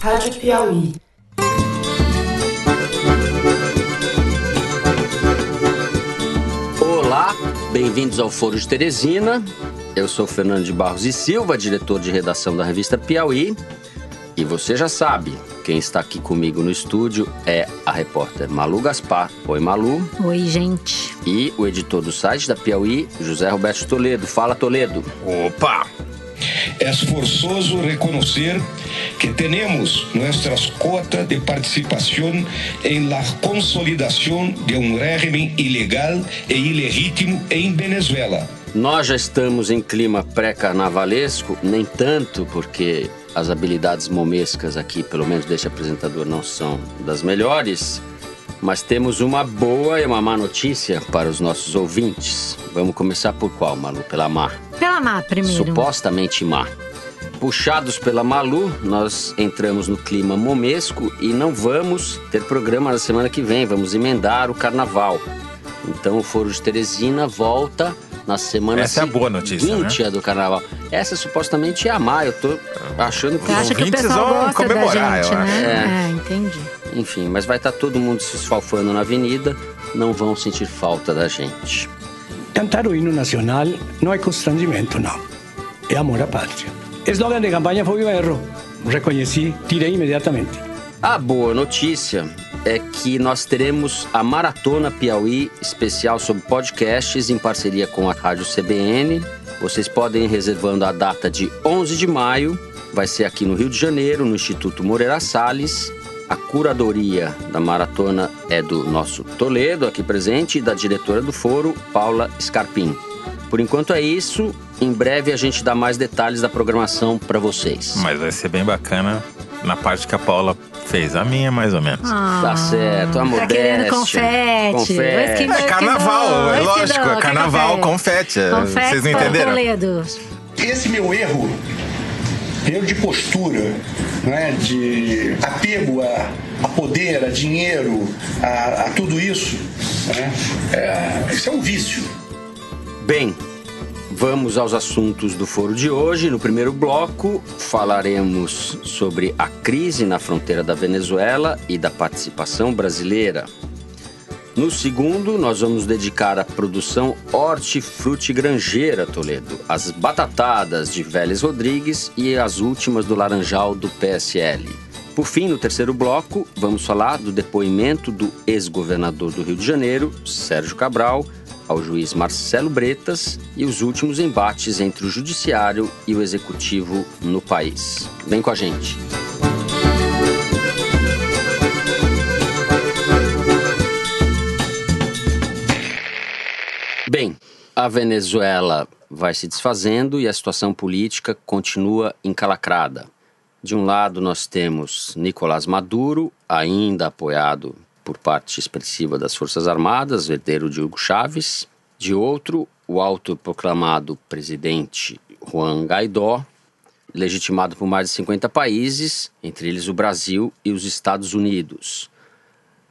Rádio Piauí. Olá, bem-vindos ao Foro de Teresina. Eu sou Fernando de Barros e Silva, diretor de redação da revista Piauí. E você já sabe, quem está aqui comigo no estúdio é a repórter Malu Gaspar. Oi, Malu. Oi, gente. E o editor do site da Piauí, José Roberto Toledo. Fala, Toledo. Opa! É forçoso reconhecer que temos nossas cotas de participação em la consolidação de um regime ilegal e ilegítimo em Venezuela. Nós já estamos em clima pré-carnavalesco, nem tanto, porque as habilidades momescas aqui, pelo menos deste apresentador, não são das melhores. Mas temos uma boa e uma má notícia para os nossos ouvintes. Vamos começar por qual, Malu? Pela má. Pela má primeiro. Supostamente má. Puxados pela Malu, nós entramos no clima momesco e não vamos ter programa na semana que vem. Vamos emendar o carnaval. Então o Foro de Teresina volta na semana Essa é a boa notícia, né? do carnaval. Essa supostamente é a má. Eu tô achando que. Você acha que o pessoal vão gosta comemorar, da gente, eu acho. né? É, entendi. Enfim, mas vai estar todo mundo se esfalfando na avenida. Não vão sentir falta da gente. Cantar o hino nacional não é constrangimento, não. É amor à pátria. Slogan de campanha foi o erro. Reconheci, tirei imediatamente. A boa notícia é que nós teremos a Maratona Piauí especial sobre podcasts em parceria com a Rádio CBN. Vocês podem ir reservando a data de 11 de maio. Vai ser aqui no Rio de Janeiro, no Instituto Moreira Salles. A curadoria da maratona é do nosso Toledo, aqui presente, e da diretora do foro, Paula Scarpim. Por enquanto é isso. Em breve a gente dá mais detalhes da programação para vocês. Mas vai ser bem bacana na parte que a Paula fez. A minha, mais ou menos. Ah, Tá certo, a Tá querendo confete. Confete. É carnaval, é lógico, é que carnaval, confete. Confete Vocês não entenderam? Toledo. Esse meu erro, erro de postura, né, de apego a, a poder, a dinheiro, a, a tudo isso, né, é, isso é um vício. Bem, vamos aos assuntos do foro de hoje. No primeiro bloco, falaremos sobre a crise na fronteira da Venezuela e da participação brasileira. No segundo, nós vamos dedicar a produção hortifrutigranjeira Toledo, as batatadas de Vélez Rodrigues e as últimas do Laranjal do PSL. Por fim, no terceiro bloco, vamos falar do depoimento do ex-governador do Rio de Janeiro, Sérgio Cabral, ao juiz Marcelo Bretas e os últimos embates entre o judiciário e o executivo no país. Vem com a gente. Bem, a Venezuela vai se desfazendo e a situação política continua encalacrada. De um lado, nós temos Nicolás Maduro, ainda apoiado por parte expressiva das Forças Armadas, herdeiro de Hugo Chávez. De outro, o autoproclamado presidente Juan Guaidó, legitimado por mais de 50 países, entre eles o Brasil e os Estados Unidos.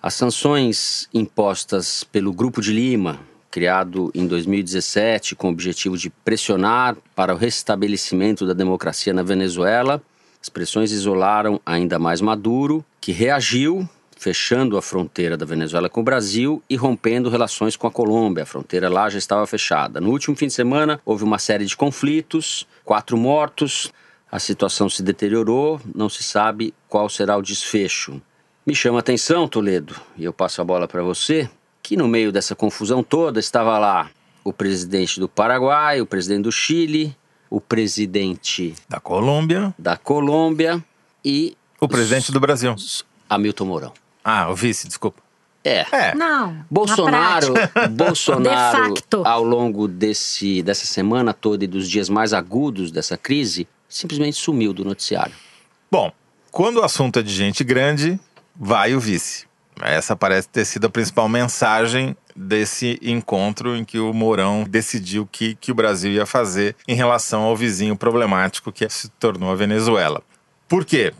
As sanções impostas pelo Grupo de Lima, criado em 2017 com o objetivo de pressionar para o restabelecimento da democracia na Venezuela, as pressões isolaram ainda mais Maduro, que reagiu, fechando a fronteira da Venezuela com o Brasil e rompendo relações com a Colômbia. A fronteira lá já estava fechada. No último fim de semana, houve uma série de conflitos, quatro mortos, a situação se deteriorou, não se sabe qual será o desfecho. Me chama a atenção, Toledo, e eu passo a bola para você, que no meio dessa confusão toda estava lá o presidente do Paraguai, o presidente do Chile, o presidente Da Colômbia, da Colômbia e o presidente do Brasil. Hamilton Mourão. Ah, o vice, desculpa. É. É. Não. na Bolsonaro. Bolsonaro De facto. ao longo desse, dessa semana toda e dos dias mais agudos dessa crise, simplesmente sumiu do noticiário. Bom, quando o assunto é de gente grande, vai o vice. Essa parece ter sido a principal mensagem desse encontro em que o Mourão decidiu que, que o Brasil ia fazer em relação ao vizinho problemático que se tornou a Venezuela. Por quê?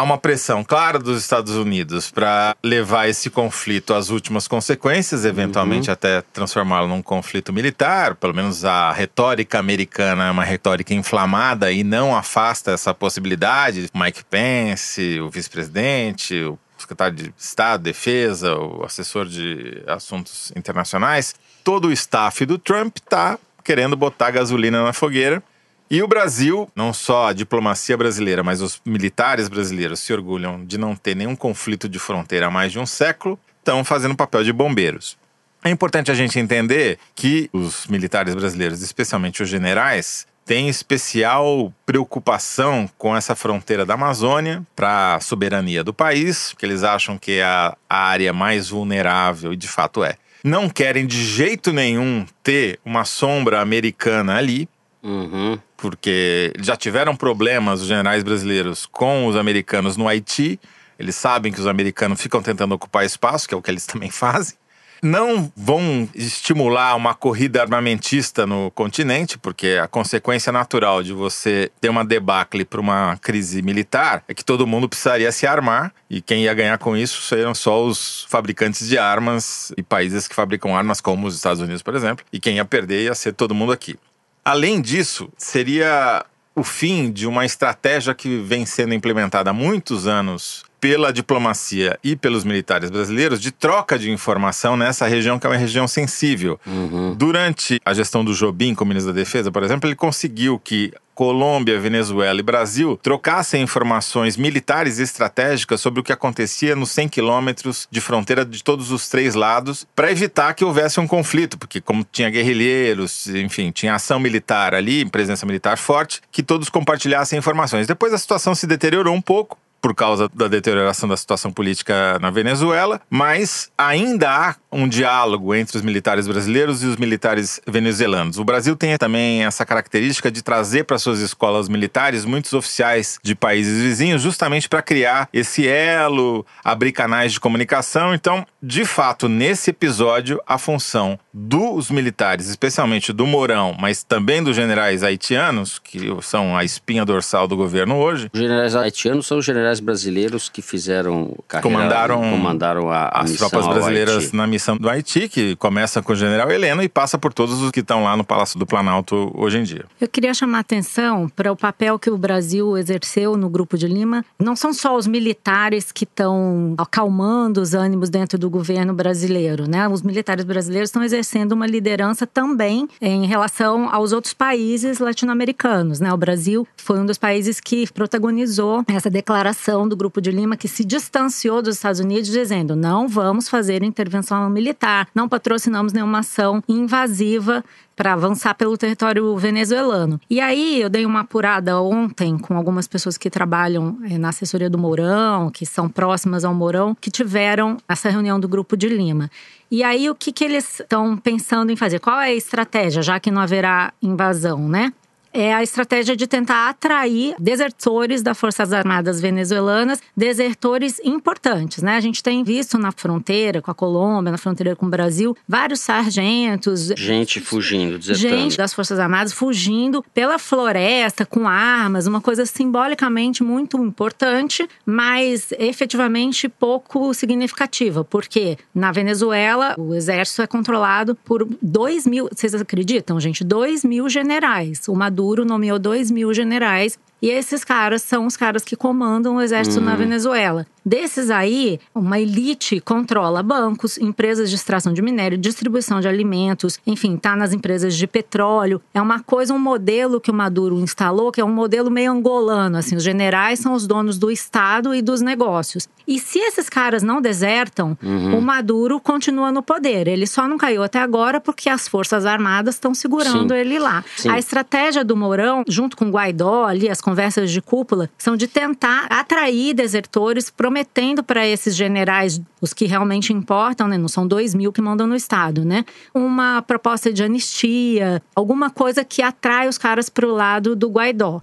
há uma pressão clara dos Estados Unidos para levar esse conflito às últimas consequências, eventualmente uhum. até transformá-lo num conflito militar. Pelo menos a retórica americana é uma retórica inflamada e não afasta essa possibilidade. Mike Pence, o vice-presidente, o secretário de Estado, Defesa, o assessor de assuntos internacionais, todo o staff do Trump está querendo botar gasolina na fogueira e o Brasil, não só a diplomacia brasileira, mas os militares brasileiros se orgulham de não ter nenhum conflito de fronteira há mais de um século, estão fazendo papel de bombeiros. É importante a gente entender que os militares brasileiros, especialmente os generais, têm especial preocupação com essa fronteira da Amazônia para a soberania do país, que eles acham que é a área mais vulnerável, e de fato é. Não querem de jeito nenhum ter uma sombra americana ali. Uhum porque já tiveram problemas os generais brasileiros com os americanos no Haiti. Eles sabem que os americanos ficam tentando ocupar espaço, que é o que eles também fazem. Não vão estimular uma corrida armamentista no continente, porque a consequência natural de você ter uma debacle para uma crise militar é que todo mundo precisaria se armar, e quem ia ganhar com isso seriam só os fabricantes de armas e países que fabricam armas, como os Estados Unidos, por exemplo, e quem ia perder ia ser todo mundo aqui. Além disso, seria o fim de uma estratégia que vem sendo implementada há muitos anos pela diplomacia e pelos militares brasileiros de troca de informação nessa região que é uma região sensível. Uhum. Durante a gestão do Jobim como ministro da Defesa, por exemplo, ele conseguiu que Colômbia, Venezuela e Brasil trocassem informações militares e estratégicas sobre o que acontecia nos 100 quilômetros de fronteira de todos os três lados, para evitar que houvesse um conflito, porque como tinha guerrilheiros, enfim, tinha ação militar ali, presença militar forte, que todos compartilhassem informações. Depois a situação se deteriorou um pouco, por causa da deterioração da situação política na Venezuela, mas ainda há um diálogo entre os militares brasileiros e os militares venezuelanos. O Brasil tem também essa característica de trazer para suas escolas militares muitos oficiais de países vizinhos, justamente para criar esse elo, abrir canais de comunicação. Então, de fato, nesse episódio, a função dos militares, especialmente do Mourão, mas também dos generais haitianos, que são a espinha dorsal do governo hoje. Os generais haitianos são os generais brasileiros que fizeram carreira, comandaram, comandaram a, a as tropas brasileiras na missão do Haiti, que começa com o general Heleno e passa por todos os que estão lá no Palácio do Planalto hoje em dia. Eu queria chamar a atenção para o papel que o Brasil exerceu no Grupo de Lima. Não são só os militares que estão acalmando os ânimos dentro do governo brasileiro, né? Os militares brasileiros estão exercendo uma liderança também em relação aos outros países latino-americanos, né? O Brasil foi um dos países que protagonizou essa declaração do Grupo de Lima que se distanciou dos Estados Unidos dizendo: "Não vamos fazer intervenção militar, não patrocinamos nenhuma ação invasiva para avançar pelo território venezuelano. E aí eu dei uma apurada ontem com algumas pessoas que trabalham eh, na assessoria do Mourão, que são próximas ao Mourão, que tiveram essa reunião do Grupo de Lima. E aí o que, que eles estão pensando em fazer? Qual é a estratégia, já que não haverá invasão, né? É a estratégia de tentar atrair desertores das Forças Armadas venezuelanas, desertores importantes, né? A gente tem visto na fronteira com a Colômbia, na fronteira com o Brasil, vários sargentos, gente fugindo, desertando. gente das Forças Armadas fugindo pela floresta com armas, uma coisa simbolicamente muito importante, mas efetivamente pouco significativa, porque na Venezuela o exército é controlado por dois mil, vocês acreditam, gente? Dois mil generais. Uma Maduro nomeou 2 mil generais e esses caras são os caras que comandam o exército uhum. na Venezuela. Desses aí, uma elite controla bancos, empresas de extração de minério, distribuição de alimentos, enfim, tá nas empresas de petróleo. É uma coisa, um modelo que o Maduro instalou, que é um modelo meio angolano, assim, os generais são os donos do Estado e dos negócios. E se esses caras não desertam, uhum. o Maduro continua no poder. Ele só não caiu até agora porque as Forças Armadas estão segurando Sim. ele lá. Sim. A estratégia do Mourão, junto com o Guaidó ali, as conversas de cúpula, são de tentar atrair desertores pro prometendo para esses generais, os que realmente importam, né? Não são dois mil que mandam no Estado, né? Uma proposta de anistia, alguma coisa que atrai os caras para o lado do Guaidó.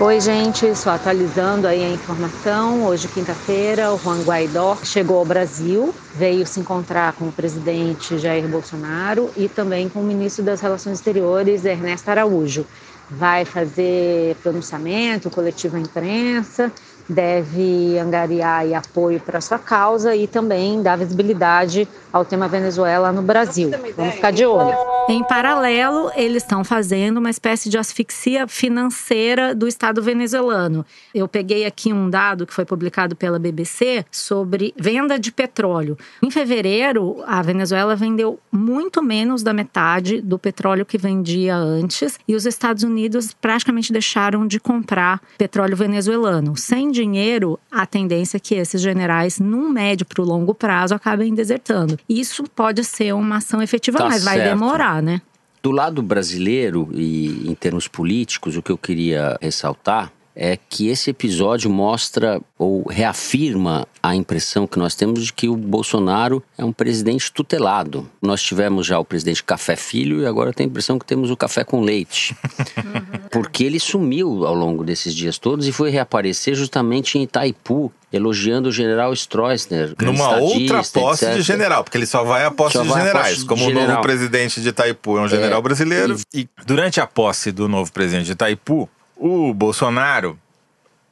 Oi, gente, só atualizando aí a informação. Hoje, quinta-feira, o Juan Guaidó chegou ao Brasil, veio se encontrar com o presidente Jair Bolsonaro e também com o ministro das Relações Exteriores, Ernesto Araújo. Vai fazer pronunciamento, coletivo à imprensa deve angariar apoio para sua causa e também dar visibilidade ao tema Venezuela no Brasil. Vamos ficar de olho. Em paralelo, eles estão fazendo uma espécie de asfixia financeira do Estado venezuelano. Eu peguei aqui um dado que foi publicado pela BBC sobre venda de petróleo. Em fevereiro, a Venezuela vendeu muito menos da metade do petróleo que vendia antes e os Estados Unidos praticamente deixaram de comprar petróleo venezuelano. Sem dinheiro, a tendência é que esses generais, num médio para o longo prazo, acabem desertando. Isso pode ser uma ação efetiva, Tá mas vai certo. demorar, né? Do lado brasileiro e em termos políticos, o que eu queria ressaltar é que esse episódio mostra ou reafirma a impressão que nós temos de que o Bolsonaro é um presidente tutelado. Nós tivemos já o presidente Café Filho e agora tenho a impressão que temos o café com leite. Porque ele sumiu ao longo desses dias todos e foi reaparecer justamente em Itaipu, elogiando o general Stroessner. Numa outra posse de etc. general, porque ele só vai a posse Só de à generais. posse de como o general. novo presidente de Itaipu é um general brasileiro. E durante a posse do novo presidente de Itaipu, o Bolsonaro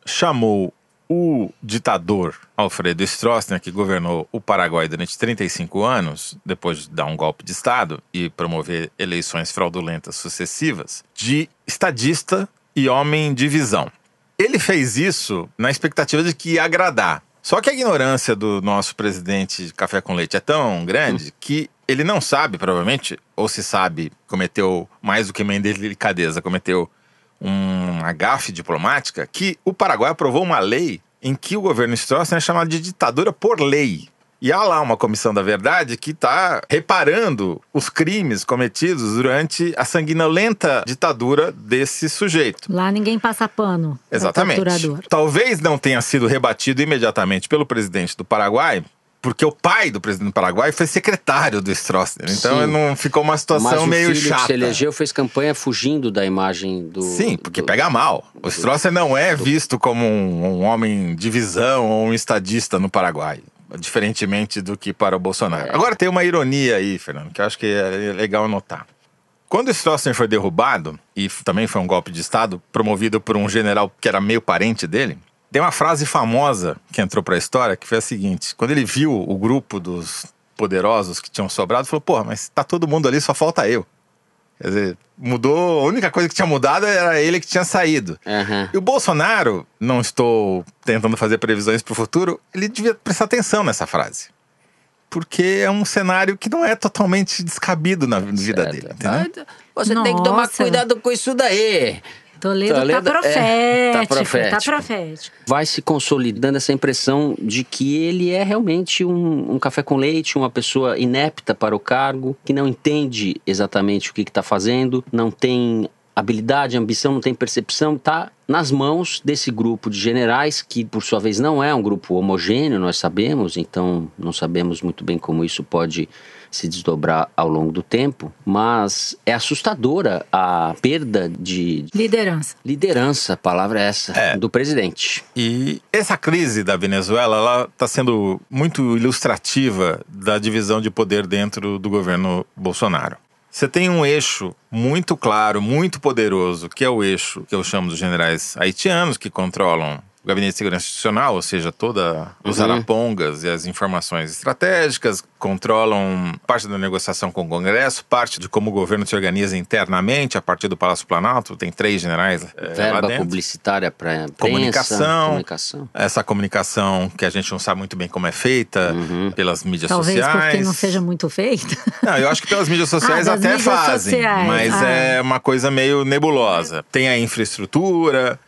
chamou o ditador Alfredo Stroessner, que governou o Paraguai durante 35 anos, depois de dar um golpe de Estado e promover eleições fraudulentas sucessivas, de estadista e homem de visão. Ele fez isso na expectativa de que ia agradar. Só que a ignorância do nosso presidente de Café com Leite é tão grande que ele não sabe, provavelmente, ou se sabe, cometeu mais do que uma indelicadeza, cometeu uma gafe diplomática, que o Paraguai aprovou uma lei em que o governo Stroessner é chamado de ditadura por lei. E há lá uma comissão da verdade que está reparando os crimes cometidos durante a sanguinolenta ditadura desse sujeito. Lá ninguém passa pano. Exatamente. Talvez não tenha sido rebatido imediatamente pelo presidente do Paraguai, porque o pai do presidente do Paraguai foi secretário do Stroessner. Então Sim. não ficou uma situação meio filho chata. que se elegeu fez campanha fugindo da imagem do. Sim, porque do- pega mal. O Stroessner não é visto como um, um homem de visão ou um estadista no Paraguai. Diferentemente do que para o Bolsonaro. É. Agora tem uma ironia aí, Fernando, que eu acho que é legal notar. Quando o Stroessner foi derrubado, e também foi um golpe de Estado, promovido por um general que era meio parente dele, tem uma frase famosa que entrou para a história, que foi a seguinte: quando ele viu o grupo dos poderosos que tinham sobrado, falou: Porra, mas tá todo mundo ali, só falta eu. Quer dizer, mudou, a única coisa que tinha mudado era ele que tinha saído. Aham. E o Bolsonaro, não estou tentando fazer previsões para o futuro, ele devia prestar atenção nessa frase. Porque é um cenário que não é totalmente descabido na vida Certo. dele. entendeu? Você tem que tomar Nossa. cuidado com isso daí. Toledo, Toledo, tá é, profético, tá profético. Tá profético. Vai se consolidando essa impressão de que ele é realmente um, um café com leite, uma pessoa inepta para o cargo, que não entende exatamente o que está fazendo, não tem habilidade, ambição, não tem percepção, está nas mãos desse grupo de generais, que por sua vez não é um grupo homogêneo, nós sabemos, então não sabemos muito bem como isso pode se desdobrar ao longo do tempo, mas é assustadora a perda de Liderança. liderança, a palavra é essa, É. do presidente. E essa crise da Venezuela, ela está sendo muito ilustrativa da divisão de poder dentro do governo Bolsonaro. Você tem um eixo muito claro, muito poderoso, que é o eixo que eu chamo dos generais haitianos, que controlam o Gabinete de Segurança Institucional, ou seja, toda os Uhum. arapongas e as informações estratégicas, controlam parte da negociação com o Congresso, parte de como o governo se organiza internamente a partir do Palácio Planalto. Tem três generais lá Verba dentro publicitária para Comunicação. comunicação. essa comunicação que a gente não sabe muito bem como é feita Uhum. pelas mídias Talvez sociais. porque não seja muito feito. Não, eu acho que pelas mídias sociais Ah, até mídias fazem, sociais. mas Ah. é uma coisa meio nebulosa. Tem a infraestrutura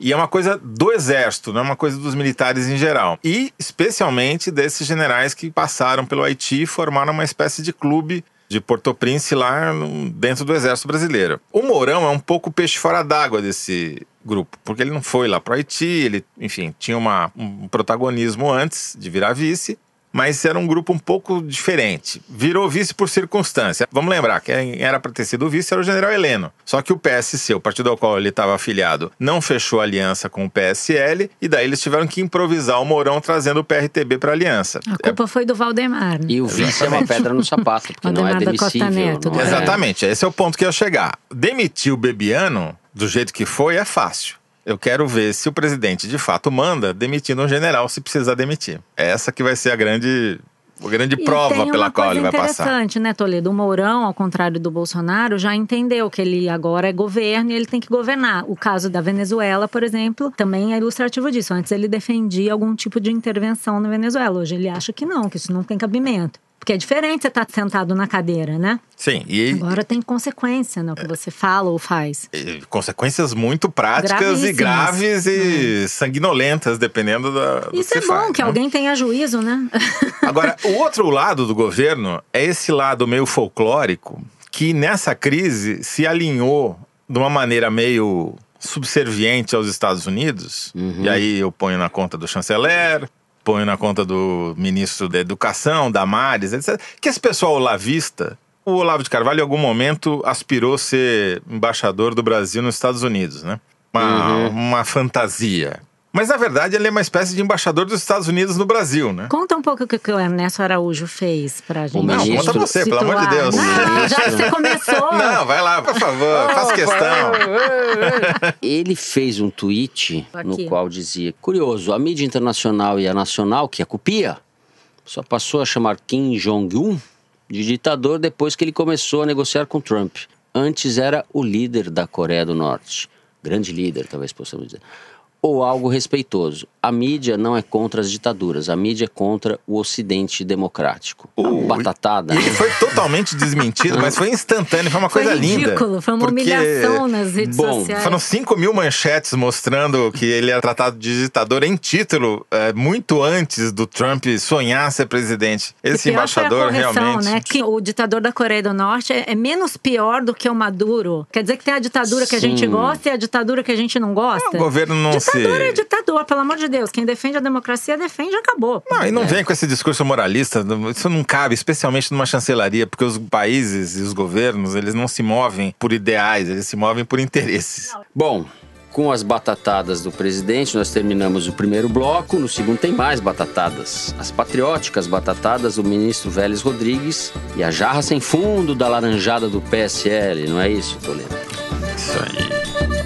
e é uma coisa do exército, não é uma coisa dos militares em geral. E especialmente desses generais que passaram pelo Haiti e formaram uma espécie de clube de Port-au-Prince lá no- dentro do exército brasileiro. O Mourão é um pouco peixe fora d'água desse grupo, porque ele não foi lá para o Haiti, ele, enfim, tinha uma, um protagonismo antes de virar vice, mas era um grupo um pouco diferente. Virou vice por circunstância. Vamos lembrar, quem era para ter sido vice era o general Heleno. Só que o PSC, o partido ao qual ele estava afiliado, não fechou aliança com o PSL, e daí eles tiveram que improvisar o Mourão trazendo o PRTB para aliança. A culpa foi do Valdemar. né? E o vice é uma pedra no sapato, porque não é Valdemar da Costa demissível. Neto, não é- Exatamente, esse é o ponto que eu ia chegar. Demitir o Bebiano, do jeito que foi, é fácil. Eu quero ver se o presidente de fato manda, demitindo um general se precisar demitir. Essa que vai ser a grande a grande E prova pela qual ele vai passar. interessante, né, Toledo? O Mourão, ao contrário do Bolsonaro, já entendeu que ele agora é governo e ele tem que governar. O caso da Venezuela, por exemplo, também é ilustrativo disso. Antes ele defendia algum tipo de intervenção na Venezuela. Hoje ele acha que não, que isso não tem cabimento. Porque é diferente você estar sentado na cadeira, né? Sim, e, Agora tem consequência no que você fala ou faz. e consequências muito práticas e graves e sanguinolentas, dependendo da, do Isso que é bom, faz, que né? alguém tenha juízo, né? Agora, o outro lado do governo é esse lado meio folclórico que nessa crise se alinhou de uma maneira meio subserviente aos Estados Unidos. E aí eu ponho na conta do chanceler, ponho na conta do ministro da Educação, Damares, etc. Que esse pessoal olavista, o Olavo de Carvalho em algum momento aspirou ser embaixador do Brasil nos Estados Unidos, né? Uma, uma fantasia. Mas na verdade ele é uma espécie de embaixador dos Estados Unidos no Brasil, né? Conta um pouco o que o Ernesto Araújo fez pra gente. Não, conta você, pelo amor de situar. Deus. Não, já que você começou. Não, vai lá, por favor, faz questão. Ele fez um tweet no Aqui. qual dizia: Curioso, a mídia internacional e a nacional, que a copia, só passou a chamar Kim Jong-un de ditador depois que ele começou a negociar com Trump. Antes era o líder da Coreia do Norte. Grande líder, talvez possamos dizer. Ou algo respeitoso. A mídia não é contra as ditaduras, a mídia é contra o Ocidente democrático. O- Batatada, né? Ele foi totalmente desmentido, mas foi instantâneo, foi uma Foi coisa linda. ridículo, foi uma porque humilhação nas redes bom, sociais. Foram 5 mil manchetes mostrando que ele era tratado de ditador em título, é, muito antes do Trump sonhar ser presidente. Esse embaixador correção, realmente. Né? Que o ditador da Coreia do Norte é, é menos pior do que o Maduro. Quer dizer que tem a ditadura que a gente gosta e a ditadura que a gente não gosta. O governo não ditador é ditador, pelo amor de Deus. Quem defende a democracia defende e acabou. Não, e não vem com esse discurso moralista, isso não cabe, especialmente numa chancelaria, porque os países e os governos, eles não se movem por ideais, eles se movem por interesses. Bom, com as batatadas do presidente, nós terminamos o primeiro bloco. No segundo tem mais batatadas. As patrióticas batatadas do ministro Vélez Rodrigues e a jarra sem fundo da laranjada do PSL, não é isso, Toledo? Isso aí.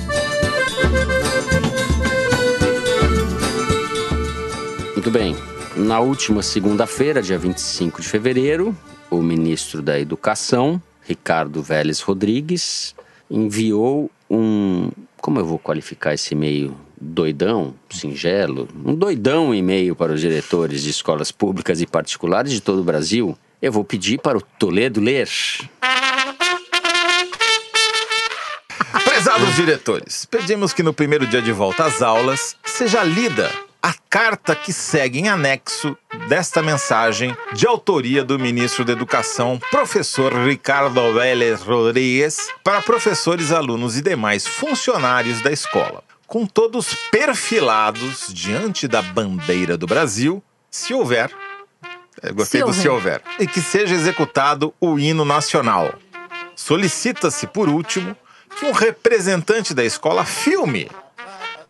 Muito bem. Na última segunda-feira, dia 25 de fevereiro, o ministro da Educação, Ricardo Vélez Rodrigues, enviou um. Como eu vou qualificar esse e-mail? Doidão, singelo, um doidão e-mail para os diretores de escolas públicas e particulares de todo o Brasil. Eu vou pedir para o Toledo ler. Prezados diretores, pedimos que no primeiro dia de volta às aulas seja lida a carta que segue em anexo desta mensagem de autoria do ministro da Educação, professor Ricardo Vélez Rodrigues, para professores, alunos e demais funcionários da escola, com todos perfilados diante da bandeira do Brasil, se houver. Gostei Se do se houver. E que seja executado o hino nacional. Solicita-se, por último, que um representante da escola filme.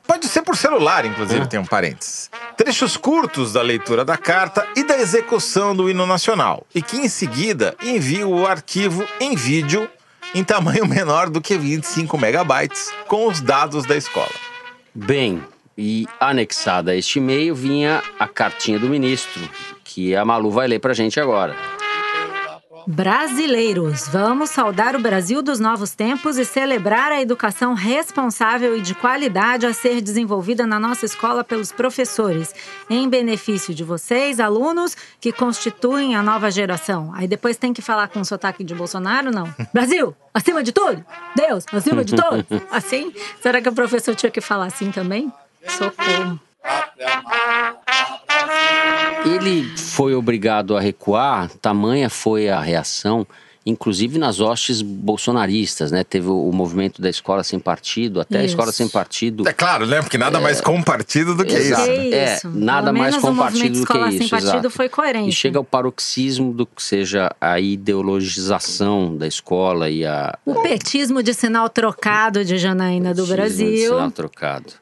Pode ser por celular, inclusive, tem um parênteses. Trechos curtos da leitura da carta e da execução do hino nacional. E que, em seguida, envie o arquivo em vídeo em tamanho menor do que 25 megabytes com os dados da escola. Bem, e anexada a este e-mail vinha a cartinha do ministro, que a Malu vai ler pra gente agora. Brasileiros, vamos saudar o Brasil dos novos tempos e celebrar a educação responsável e de qualidade a ser desenvolvida na nossa escola pelos professores, em benefício de vocês, alunos, que constituem a nova geração. Aí depois tem que falar com sotaque de Bolsonaro, não? Brasil, acima de tudo! Deus, acima de todos! Assim? Será que o professor tinha que falar assim também? Socorro. Ele foi obrigado a recuar, tamanha foi a reação, inclusive nas hostes bolsonaristas, né? Teve o, o movimento da escola sem partido, até a Isso. escola sem partido. É claro, né? Porque nada mais compartido do que Exato. isso. É, isso. nada Pelo mais o compartido movimento do que Escola Sem isso. Partido exato. foi coerente. E chega ao paroxismo do que seja a ideologização da escola e a. O petismo de sinal trocado de Janaína do de Brasil. Sinal trocado.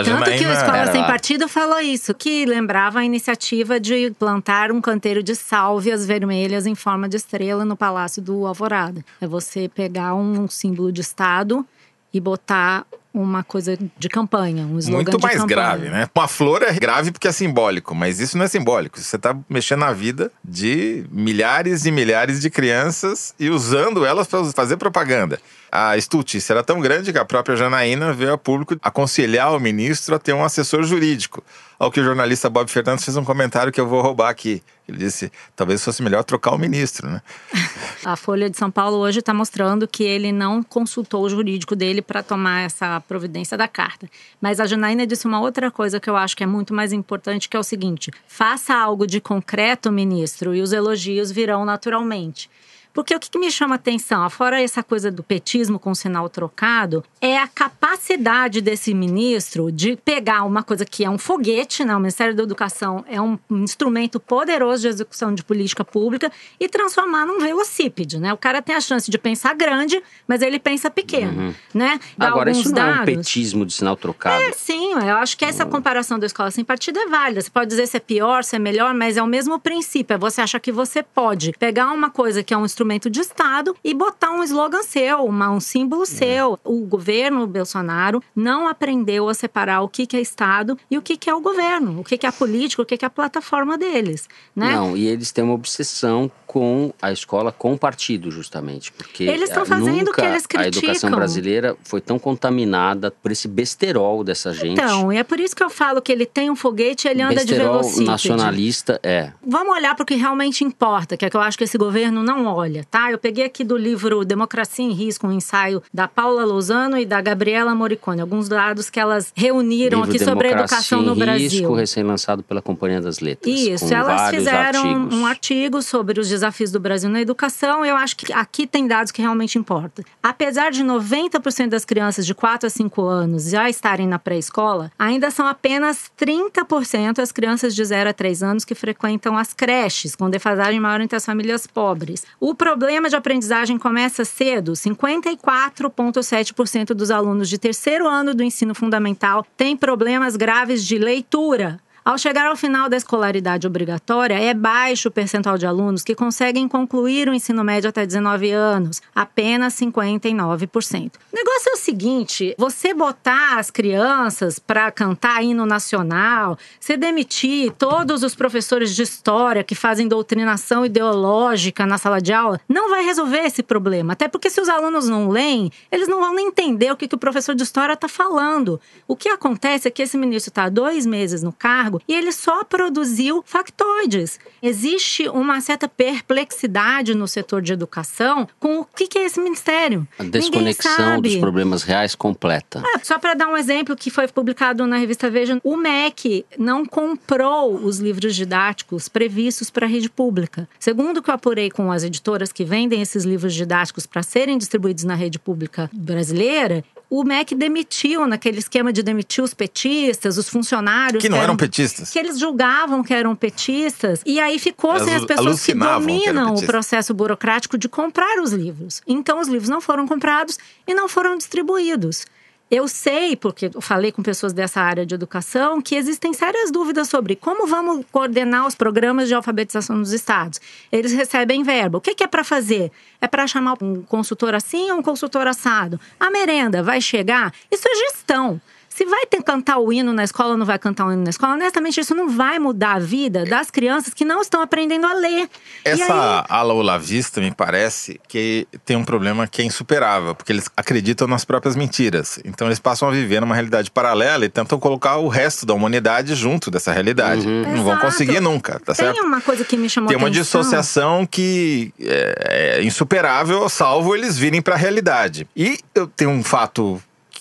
A Tanto que o Escola Sem lá. Partido falou isso, que lembrava a iniciativa de plantar um canteiro de sálvias vermelhas em forma de estrela no Palácio do Alvorada. É você pegar um símbolo de Estado e botar uma coisa de campanha, um slogan Muito mais grave, né? Uma flor é grave porque é simbólico, mas isso não é simbólico. Você está mexendo na vida de milhares e milhares de crianças e usando elas para fazer propaganda. A estultice era tão grande que a própria Janaína veio a público aconselhar o ministro a ter um assessor jurídico. Ao que o jornalista Bob Fernandes fez um comentário que eu vou roubar aqui. Ele disse: talvez fosse melhor trocar o ministro, né? A Folha de São Paulo hoje está mostrando que ele não consultou o jurídico dele para tomar essa providência da carta. Mas a Janaína disse uma outra coisa que eu acho que é muito mais importante, que é o seguinte: faça algo de concreto, ministro, e os elogios virão naturalmente. Porque o que me chama atenção, fora essa coisa do petismo com sinal trocado, é a capacidade desse ministro de pegar uma coisa que é um foguete, né? O Ministério da Educação é um instrumento poderoso de execução de política pública e transformar num velocípede, né? O cara tem a chance de pensar grande, mas ele pensa pequeno, né? Dá Agora, isso não é um dados. petismo de sinal trocado. É, sim, eu acho que essa comparação da escola sem partido é válida. Você pode dizer se é pior, se é melhor, mas é o mesmo princípio. É você achar que você pode pegar uma coisa que é um instrumento de Estado e botar um slogan seu, uma- um símbolo seu. O governo Bolsonaro não aprendeu a separar o que, que é Estado e o que, que é o governo, o que, que é a política, o que, que é a plataforma deles, né? Não, e eles têm uma obsessão com a escola, com o partido, justamente. Porque Eles estão fazendo o que eles A educação criticam. brasileira foi tão contaminada por esse besterol dessa gente. Então, e é por isso que eu falo que ele tem um foguete e ele anda de besterol velocípede. nacionalista, é. Vamos olhar para o que realmente importa, que é que eu acho que esse governo não olha, tá? Eu peguei aqui do livro Democracia em Risco, um ensaio da Paula Lousano e da Gabriela Moricone, alguns dados que elas reuniram Livro aqui sobre a Democracia educação no em Brasil. Risco, recém-lançado pela Companhia das Letras. Isso, com elas fizeram artigos. um artigo sobre os desafios do Brasil na educação. Eu acho que aqui tem dados que realmente importam. Apesar de 90% das crianças de 4 a 5 anos já estarem na pré-escola, ainda são apenas 30% as crianças de 0 a 3 anos que frequentam as creches, com defasagem maior entre as famílias pobres. O problema de aprendizagem começa cedo. 54,7% dos alunos de terceiro ano do ensino fundamental têm problemas graves de leitura. Ao chegar ao final da escolaridade obrigatória, é baixo o percentual de alunos que conseguem concluir o ensino médio até 19 anos, apenas 59%. O negócio é o seguinte: você botar as crianças para cantar hino nacional, você demitir todos os professores de história que fazem doutrinação ideológica na sala de aula, não vai resolver esse problema. Até porque se os alunos não leem, eles não vão nem entender o que, que o professor de história está falando. O que acontece é que esse ministro está dois meses no cargo e ele só produziu factoides. Existe uma certa perplexidade no setor de educação com o que, é esse ministério. A desconexão dos problemas reais completa. Ah, só para dar um exemplo que foi publicado na revista Veja, o MEC não comprou os livros didáticos previstos para a rede pública. Segundo o que eu apurei com as editoras que vendem esses livros didáticos para serem distribuídos na rede pública brasileira, o MEC demitiu, naquele esquema de demitir os petistas, os funcionários. Que não eram petistas. Que eles julgavam que eram petistas. E aí ficou sem Elas as pessoas que alucinavam que eram dominam o processo burocrático de comprar os livros. Então, os livros não foram comprados e não foram distribuídos. Eu sei, porque eu falei com pessoas dessa área de educação, que existem sérias dúvidas sobre como vamos coordenar os programas de alfabetização nos estados. Eles recebem verba. O que que é para fazer? É para chamar um consultor assim ou um consultor assado? A merenda vai chegar? Isso é gestão. Se vai ter cantar o hino na escola ou não vai cantar o hino na escola, honestamente, isso não vai mudar a vida das crianças que não estão aprendendo a ler. Aí- Essa ala olavista me parece que tem um problema que é insuperável, porque eles acreditam nas próprias mentiras. Então eles passam a viver numa realidade paralela e tentam colocar o resto da humanidade junto dessa realidade. Não vão conseguir nunca, tá Tem certo? uma coisa que me chamou Tem uma atenção. dissociação que é, é insuperável, salvo eles virem para a realidade. E eu tenho um fato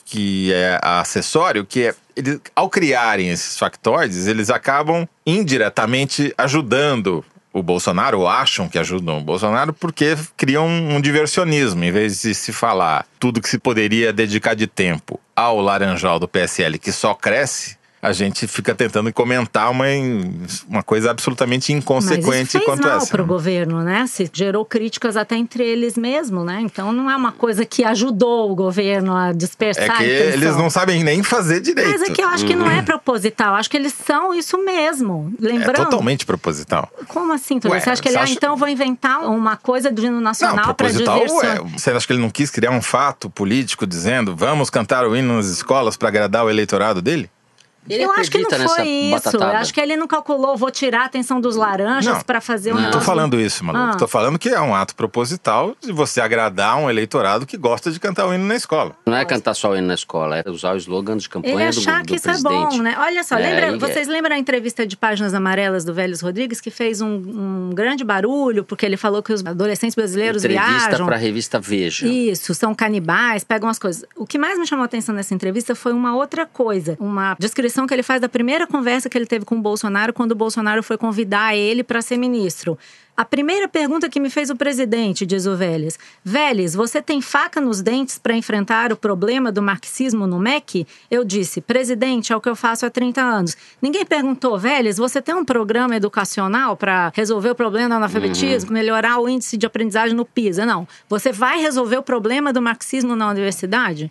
que é acessório, que é eles, ao criarem esses factoides, eles acabam indiretamente ajudando o Bolsonaro, ou acham que ajudam o Bolsonaro, porque criam um diversionismo. Em vez de se falar tudo que se poderia dedicar de tempo ao laranjal do PSL, que só cresce, a gente fica tentando comentar uma, uma coisa absolutamente inconsequente Mas isso fez quanto mal essa. para o governo, né? Se gerou críticas até entre eles mesmo, né? Então não é uma coisa que ajudou o governo a dispersar É que eles não sabem nem fazer direito. Mas é que eu acho que não é proposital, acho que eles são isso mesmo. É Lembrando. totalmente proposital. Como assim? Ué, Você acha que ele, ah, acha- então vou inventar uma coisa do hino nacional para proposital dizer é. Você acha que ele não quis criar um fato político dizendo vamos cantar o hino nas escolas para agradar o eleitorado dele? Ele eu acho que não foi isso. Eu batatada. acho que ele não calculou, vou tirar a atenção dos laranjas para fazer um Não tô negócio- falando isso, Malu. Ah. Tô falando que é um ato proposital de você agradar um eleitorado que gosta de cantar o hino na escola. Não é cantar só o hino na escola, é usar o slogan de campanha Ele do, achar do que isso é bom, né? Olha só, É, lembra, e- vocês lembram a entrevista de Páginas Amarelas do Vélez Rodrigues, que fez um, um grande barulho, porque ele falou que os adolescentes brasileiros Entrevista viajam. para a revista Veja. Isso, são canibais, pegam as coisas. O que mais me chamou a atenção nessa entrevista foi uma outra coisa. Uma descrição que ele faz da primeira conversa que ele teve com o Bolsonaro, quando o Bolsonaro foi convidar ele para ser ministro. A primeira pergunta que me fez o presidente, diz o Vélez. Vélez, você tem faca nos dentes para enfrentar o problema do marxismo no MEC? Eu disse, presidente, é o que eu faço há 30 anos. Ninguém perguntou, Vélez, você tem um programa educacional para resolver o problema do analfabetismo, melhorar o índice de aprendizagem no PISA? Não. Você vai resolver o problema do marxismo na universidade?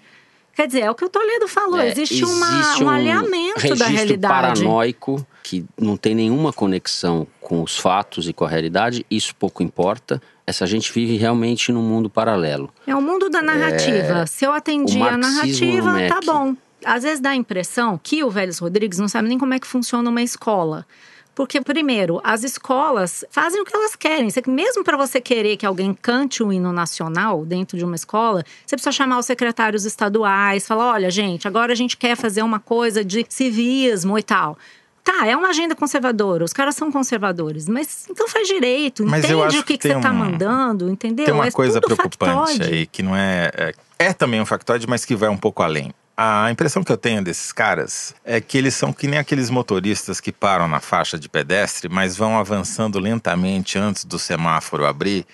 Quer dizer, é o que o Toledo falou, É, existe, uma, existe um alinhamento da realidade. paranoico que não tem nenhuma conexão com os fatos e com a realidade. Isso pouco importa. Essa gente vive realmente num mundo paralelo. É o mundo da narrativa. Se eu atendi a narrativa, tá bom. Às vezes dá a impressão que o Vélez Rodrigues não sabe nem como é que funciona uma escola. Porque, primeiro, as escolas fazem o que elas querem. Você- mesmo para você querer que alguém cante o hino nacional dentro de uma escola, você precisa chamar os secretários estaduais, falar: olha, gente, agora a gente quer fazer uma coisa de civismo e tal. Tá, é uma agenda conservadora, os caras são conservadores, mas então faz direito, Mas entende o que, que que você tem tá um- mandando, entendeu? Tem uma É coisa preocupante aí, que não é, é. É também um factoide, mas que vai um pouco além. A impressão que eu tenho desses caras é que eles são que nem aqueles motoristas que param na faixa de pedestre, mas vão avançando lentamente antes do semáforo abrir,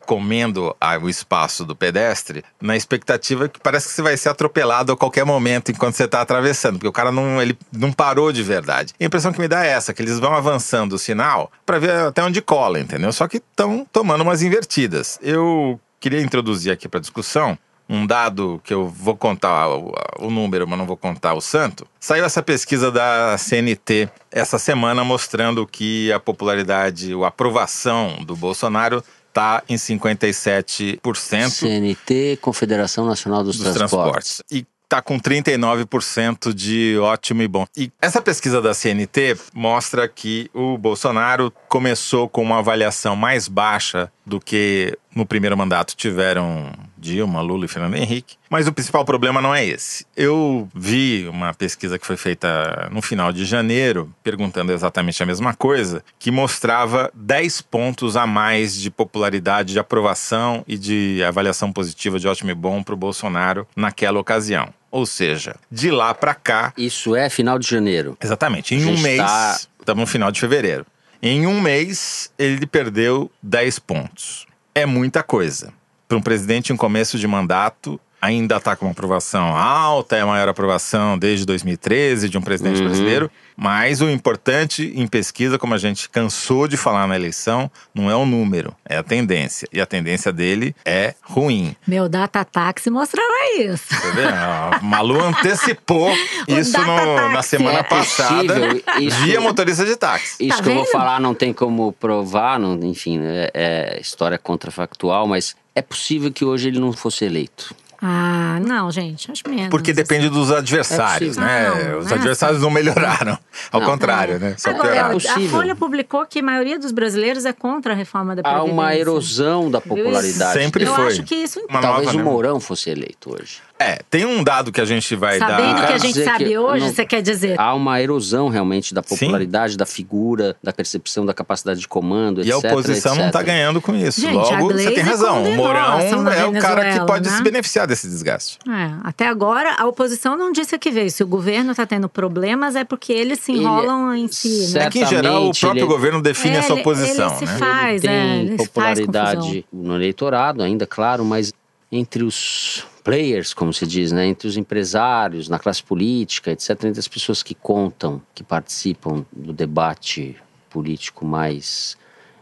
comendo o espaço do pedestre, na expectativa que parece que você vai ser atropelado a qualquer momento enquanto você está atravessando, porque o cara não, ele não parou de verdade. A impressão que me dá é essa, que eles vão avançando o sinal para ver até onde cola, entendeu? Só que estão tomando umas invertidas. Eu queria introduzir aqui para discussão um dado que eu vou contar o, o número, mas não vou contar o santo. Saiu essa pesquisa da CNT essa semana mostrando que a popularidade, a aprovação do Bolsonaro está em 57% CNT, Confederação Nacional dos, dos transportes. E tá com 39% de ótimo e bom. E essa pesquisa da CNT mostra que o Bolsonaro começou com uma avaliação mais baixa do que no primeiro mandato tiveram Dilma, Lula e Fernando Henrique. Mas o principal problema não é esse. Eu vi uma pesquisa que foi feita no final de janeiro, perguntando exatamente a mesma coisa, que mostrava 10 pontos a mais de popularidade, de aprovação e de avaliação positiva de ótimo e bom para o Bolsonaro naquela ocasião. Ou seja, de lá para cá, Isso é final de janeiro. exatamente, em um mês, tá- estamos no final de fevereiro. Em um mês, ele perdeu 10 pontos. É muita coisa. Para um presidente em começo de mandato, ainda está com uma aprovação alta, é a maior aprovação desde 2013 de um presidente Uhum. brasileiro. Mas o importante em pesquisa, como a gente cansou de falar na eleição, não é o número, é a tendência. E a tendência dele é ruim. Meu Datataxi mostrava isso. Tá vendo? Ó, Malu antecipou isso no- na semana É passada isso. via motorista de táxi. Isso Tá que eu vou vendo? falar não tem como provar, não, enfim, é, é história contrafactual, mas é possível que hoje ele não fosse eleito. Ah, não, gente, acho menos. Porque depende dos adversários, É né? possível. Os Não, adversários não melhoraram. Ao Não. contrário, né? Só Agora, pioraram. a. Folha publicou que a maioria dos brasileiros é contra a reforma da Há Previdência. uma erosão da popularidade. Sempre Eu foi. acho que isso Uma Talvez nova, o né? Mourão fosse eleito hoje. É, tem um dado que a gente vai Sabendo dar. que a gente sabe que hoje, não- você quer dizer. Há uma erosão realmente da Sim. popularidade, da figura, da percepção, da capacidade de comando, E a etc, oposição não está etc. ganhando com isso. Gente, a Logo, você tem razão. O a Mourão da é o cara que pode né? se beneficiar desse desgaste. É, até agora, a oposição não disse que veio. Se o governo está tendo problemas, é porque eles se Ele- enrolam em si. Né? É que, em geral, o próprio ele- governo define É, essa ele- oposição, ele se né? faz, Ele é, tem ele faz confusão. popularidade no eleitorado, ainda claro, mas entre os players, como se diz, né, entre os empresários, na classe política, etc., entre as pessoas que contam, que participam do debate político mais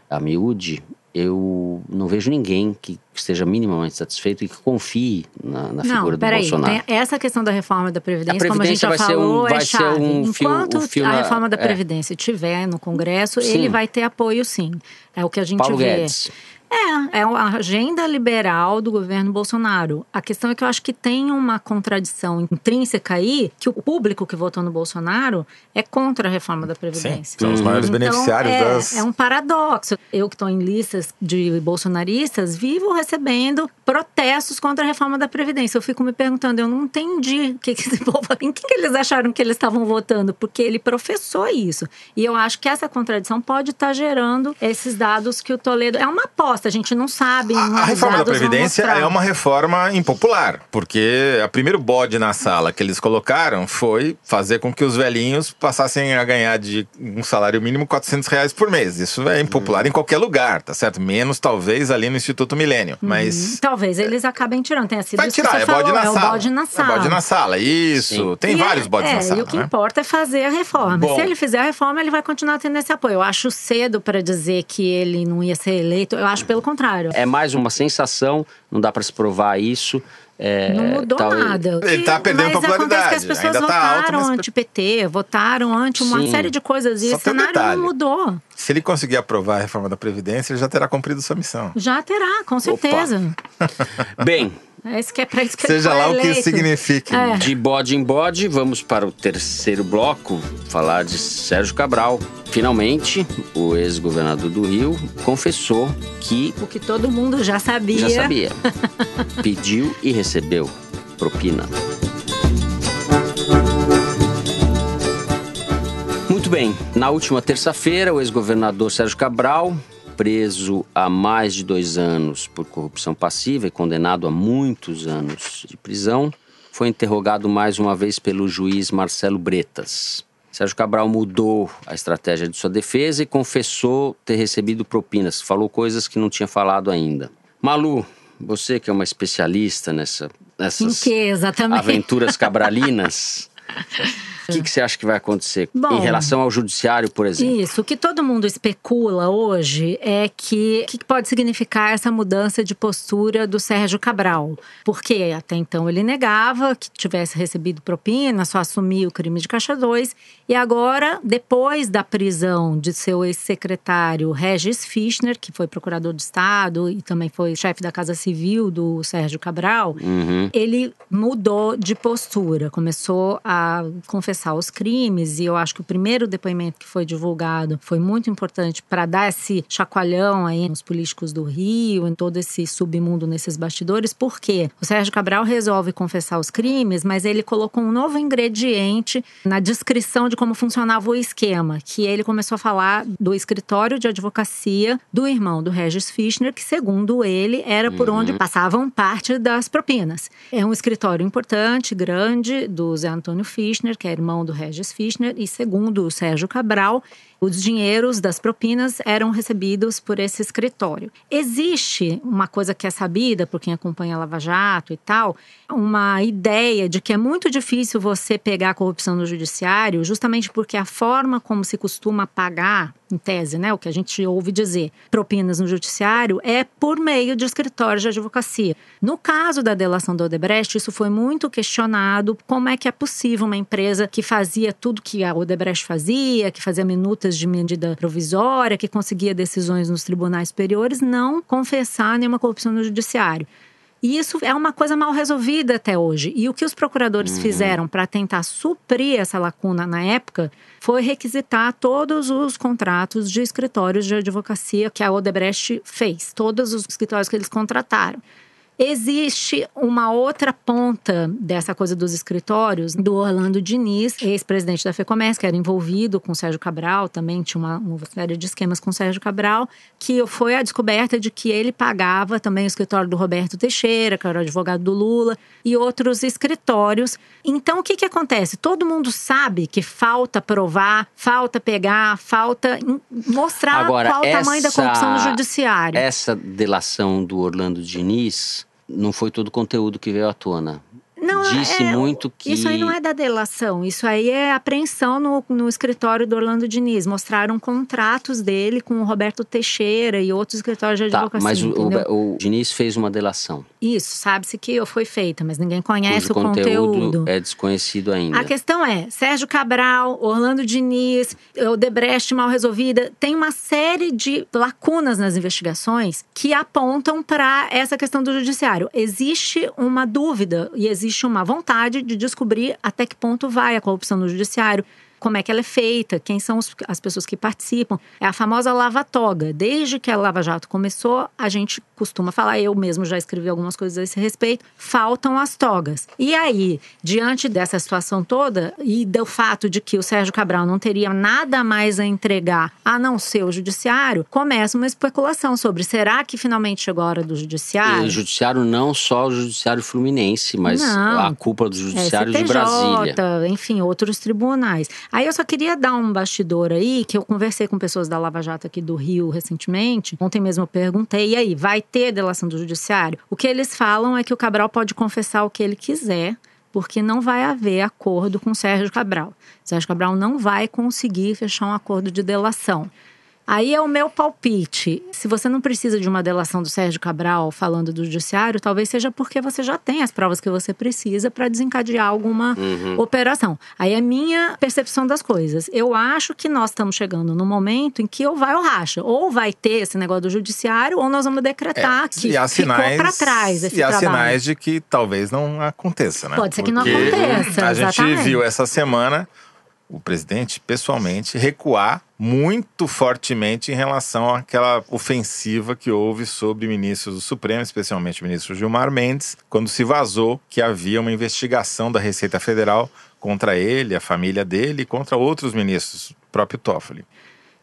a miúde, eu não vejo ninguém que esteja minimamente satisfeito e que confie na, na não, figura do peraí, Bolsonaro. Essa questão da reforma da Previdência, A Previdência como a gente já falou, um- vai é ser chave. um Enquanto fio a na- reforma da é. Previdência estiver no Congresso, Sim. ele vai ter apoio sim. É o que a gente Paulo vê. Guedes. É, é a agenda liberal do governo Bolsonaro. A questão é que eu acho que tem uma contradição intrínseca aí, que o público que votou no Bolsonaro é contra a reforma da Sim, Previdência. são os maiores Então, beneficiários é, das. é um paradoxo. Eu que estou em listas de bolsonaristas, vivo recebendo protestos contra a reforma da Previdência. Eu fico me perguntando, eu não entendi o que, que esse povo, em que, que eles acharam que eles estavam votando, porque ele professou isso. E eu acho que essa contradição pode estar gerando esses dados que o Toledo. É uma aposta, a gente não sabe. A, a os reforma da Previdência é uma reforma impopular, porque o primeiro bode na sala que eles colocaram foi fazer com que os velhinhos passassem a ganhar de um salário mínimo 400 reais por mês. Isso é impopular em qualquer lugar, tá certo? Menos talvez ali no Instituto Milênio. Mas Talvez eles acabem tirando. Tenha sido vai isso que tirar, você é bode falou, na é o sala. bode na sala. É bode na sala, isso. Sim. Tem E vários é, bodes é, na sala, E o que né? importa é fazer a reforma. Bom. Se ele fizer a reforma, ele vai continuar tendo esse apoio. Eu acho cedo para dizer que ele não ia ser eleito. Eu acho pelo contrário. É mais uma sensação, não dá para se provar isso. É, Não mudou tal- nada. Ele tá perdendo mas acontece popularidade, que as pessoas ainda tá alto, votaram mas- anti-PT, votaram anti uma Sim. série de coisas. E Só o um cenário detalhe. não mudou. Se ele conseguir aprovar a reforma da Previdência, ele já terá cumprido sua missão. Já terá, com certeza. Bem, É isso que é para isso que Seja lá o que eleito. signifique. É. de bode em bode, vamos para o terceiro bloco, falar de Sérgio Cabral. Finalmente, o ex-governador do Rio confessou que O que todo mundo já sabia. já sabia. Pediu e recebeu propina. Muito bem, na última terça-feira, o ex-governador Sérgio Cabral, preso há mais de dois anos por corrupção passiva e condenado a muitos anos de prisão, foi interrogado mais uma vez pelo juiz Marcelo Bretas. Sérgio Cabral mudou a estratégia de sua defesa e confessou ter recebido propinas. Falou coisas que não tinha falado ainda. Malu, você que é uma especialista nessa, nessas aventuras cabralinas, o que, que você acha que vai acontecer Bom, em relação ao judiciário, por exemplo? Isso, o que todo mundo especula hoje é que o que pode significar essa mudança de postura do Sérgio Cabral. Porque até então ele negava que tivesse recebido propina, só assumia o crime de caixa 2. E agora, depois da prisão de seu ex-secretário Regis Fischner, que foi procurador de Estado e também foi chefe da Casa Civil do Sérgio Cabral, Uhum. ele mudou de postura, começou a confessar os crimes e eu acho que o primeiro depoimento que foi divulgado foi muito importante para dar esse chacoalhão aí nos políticos do Rio, em todo esse submundo nesses bastidores, porque o Sérgio Cabral resolve confessar os crimes, mas ele colocou um novo ingrediente na descrição de como funcionava o esquema, que ele começou a falar do escritório de advocacia do irmão do Regis Fischner, que segundo ele era por onde passavam parte das propinas. É um escritório importante, grande, do Zé Antônio Fischner, que é irmão do Regis Fischner, e segundo o Sérgio Cabral, os dinheiros das propinas eram recebidos por esse escritório. Existe uma coisa que é sabida por quem acompanha Lava Jato e tal, uma ideia de que é muito difícil você pegar a corrupção no judiciário, justamente porque a forma como se costuma pagar, em tese, né, o que a gente ouve dizer, propinas no judiciário é por meio de escritórios de advocacia. No caso da delação do Odebrecht, isso foi muito questionado, como é que é possível uma empresa que fazia tudo que a Odebrecht fazia, que fazia minutas de medida provisória, que conseguia decisões nos tribunais superiores, não confessar nenhuma corrupção no judiciário. E isso é uma coisa mal resolvida até hoje. E o que os procuradores fizeram para tentar suprir essa lacuna na época foi requisitar todos os contratos de escritórios de advocacia que a Odebrecht fez, todos os escritórios que eles contrataram. Existe uma outra ponta dessa coisa dos escritórios, do Orlando Diniz, ex-presidente da FEComércio, que era envolvido com o Sérgio Cabral, também tinha uma, uma série de esquemas com o Sérgio Cabral, que foi a descoberta de que ele pagava também o escritório do Roberto Teixeira, que era o advogado do Lula, e outros escritórios. Então, o que, que acontece? Todo mundo sabe que falta provar, falta pegar, falta mostrar Agora, qual o tamanho da essa- corrupção no judiciário. Essa delação do Orlando Diniz não foi todo o conteúdo que veio à tona. Não, Disse é, muito que. Isso aí não é da delação, isso aí é apreensão no, no escritório do Orlando Diniz. Mostraram contratos dele com o Roberto Teixeira e outros escritórios de Tá, advocacia. mas o, o, o Diniz fez uma delação. Isso, sabe-se que foi feita, mas ninguém conhece o conteúdo. é desconhecido ainda. A questão é, Sérgio Cabral, Orlando Diniz, Odebrecht mal resolvida, tem uma série de lacunas nas investigações que apontam para essa questão do judiciário. Existe uma dúvida e existe uma vontade de descobrir até que ponto vai a corrupção no judiciário. Como é que ela é feita, quem são as pessoas que participam. É a famosa lava-toga. Desde que a Lava Jato começou, a gente costuma falar, eu mesmo já escrevi algumas coisas a esse respeito, faltam as togas. E aí, diante dessa situação toda e do fato de que o Sérgio Cabral não teria nada mais a entregar a não ser o judiciário, começa uma especulação sobre será que finalmente chegou a hora do E judiciário? o judiciário não só o judiciário fluminense, mas Não. a culpa do judiciário de STJ, Brasília. Enfim, outros tribunais. Aí eu só queria dar um bastidor aí, que eu conversei com pessoas da Lava Jato aqui do Rio recentemente. Ontem mesmo eu perguntei, e aí, vai ter delação do judiciário? O que eles falam é que o Cabral pode confessar o que ele quiser, porque não vai haver acordo com Sérgio Cabral. Sérgio Cabral não vai conseguir fechar um acordo de delação. Aí é o meu palpite. Se você não precisa de uma delação do Sérgio Cabral falando do judiciário, talvez seja porque você já tem as provas que você precisa para desencadear alguma operação. Aí é minha percepção das coisas. Eu acho que nós estamos chegando no momento em que ou vai ou racha. Ou vai ter esse negócio do judiciário, ou nós vamos decretar que É, e há ficou sinais, para trás esse e há trabalho. sinais de que talvez não aconteça, né? Pode ser que não aconteça, A gente exatamente. viu essa semana o presidente pessoalmente recuar muito fortemente em relação àquela ofensiva que houve sobre ministros do Supremo, especialmente o ministro Gilmar Mendes, quando se vazou que havia uma investigação da Receita Federal contra ele, a família dele e contra outros ministros, o próprio Toffoli.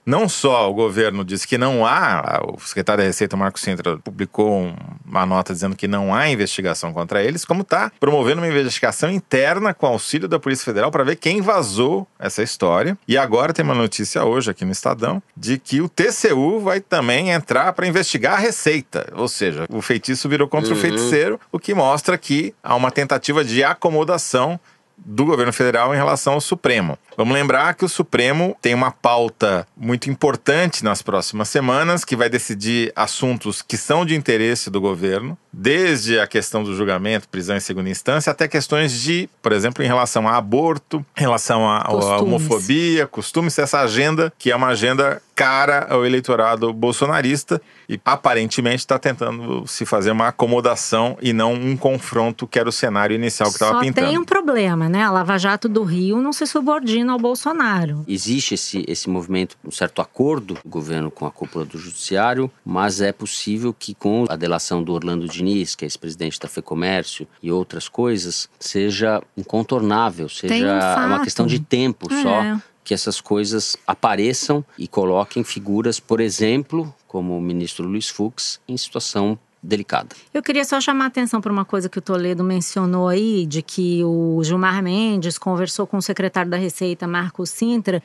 Não só o governo disse que não há, o secretário da Receita, Marco Sintra, publicou um- uma nota dizendo que não há investigação contra eles, como está promovendo uma investigação interna com auxílio da Polícia Federal para ver quem vazou essa história. E agora tem uma notícia hoje aqui no Estadão de que o TCU vai também entrar para investigar a Receita. Ou seja, o feitiço virou contra o feiticeiro, o que mostra que há uma tentativa de acomodação do governo federal em relação ao Supremo. Vamos lembrar que o Supremo tem uma pauta muito importante nas próximas semanas, que vai decidir assuntos que são de interesse do governo, desde a questão do julgamento, prisão em segunda instância, até questões de, por exemplo, em relação a aborto, em relação a, a Costumes. homofobia, costumes, essa agenda que é uma agenda cara ao eleitorado bolsonarista e aparentemente está tentando se fazer uma acomodação e não um confronto que era o cenário inicial que estava Só pintando. tem um problema, né? A Lava Jato do Rio não se subordina ao Bolsonaro. Existe esse, esse movimento, um certo acordo do governo com a cúpula do judiciário, mas é possível que com a delação do Orlando Diniz, que é ex-presidente da FEComércio, e outras coisas, seja incontornável, seja um uma questão de tempo É. só que essas coisas apareçam e coloquem figuras, por exemplo, como o ministro Luiz Fux, em situação delicada. Eu queria só chamar a atenção para uma coisa que o Toledo mencionou aí, de que o Gilmar Mendes conversou com o secretário da Receita, Marco Sintra.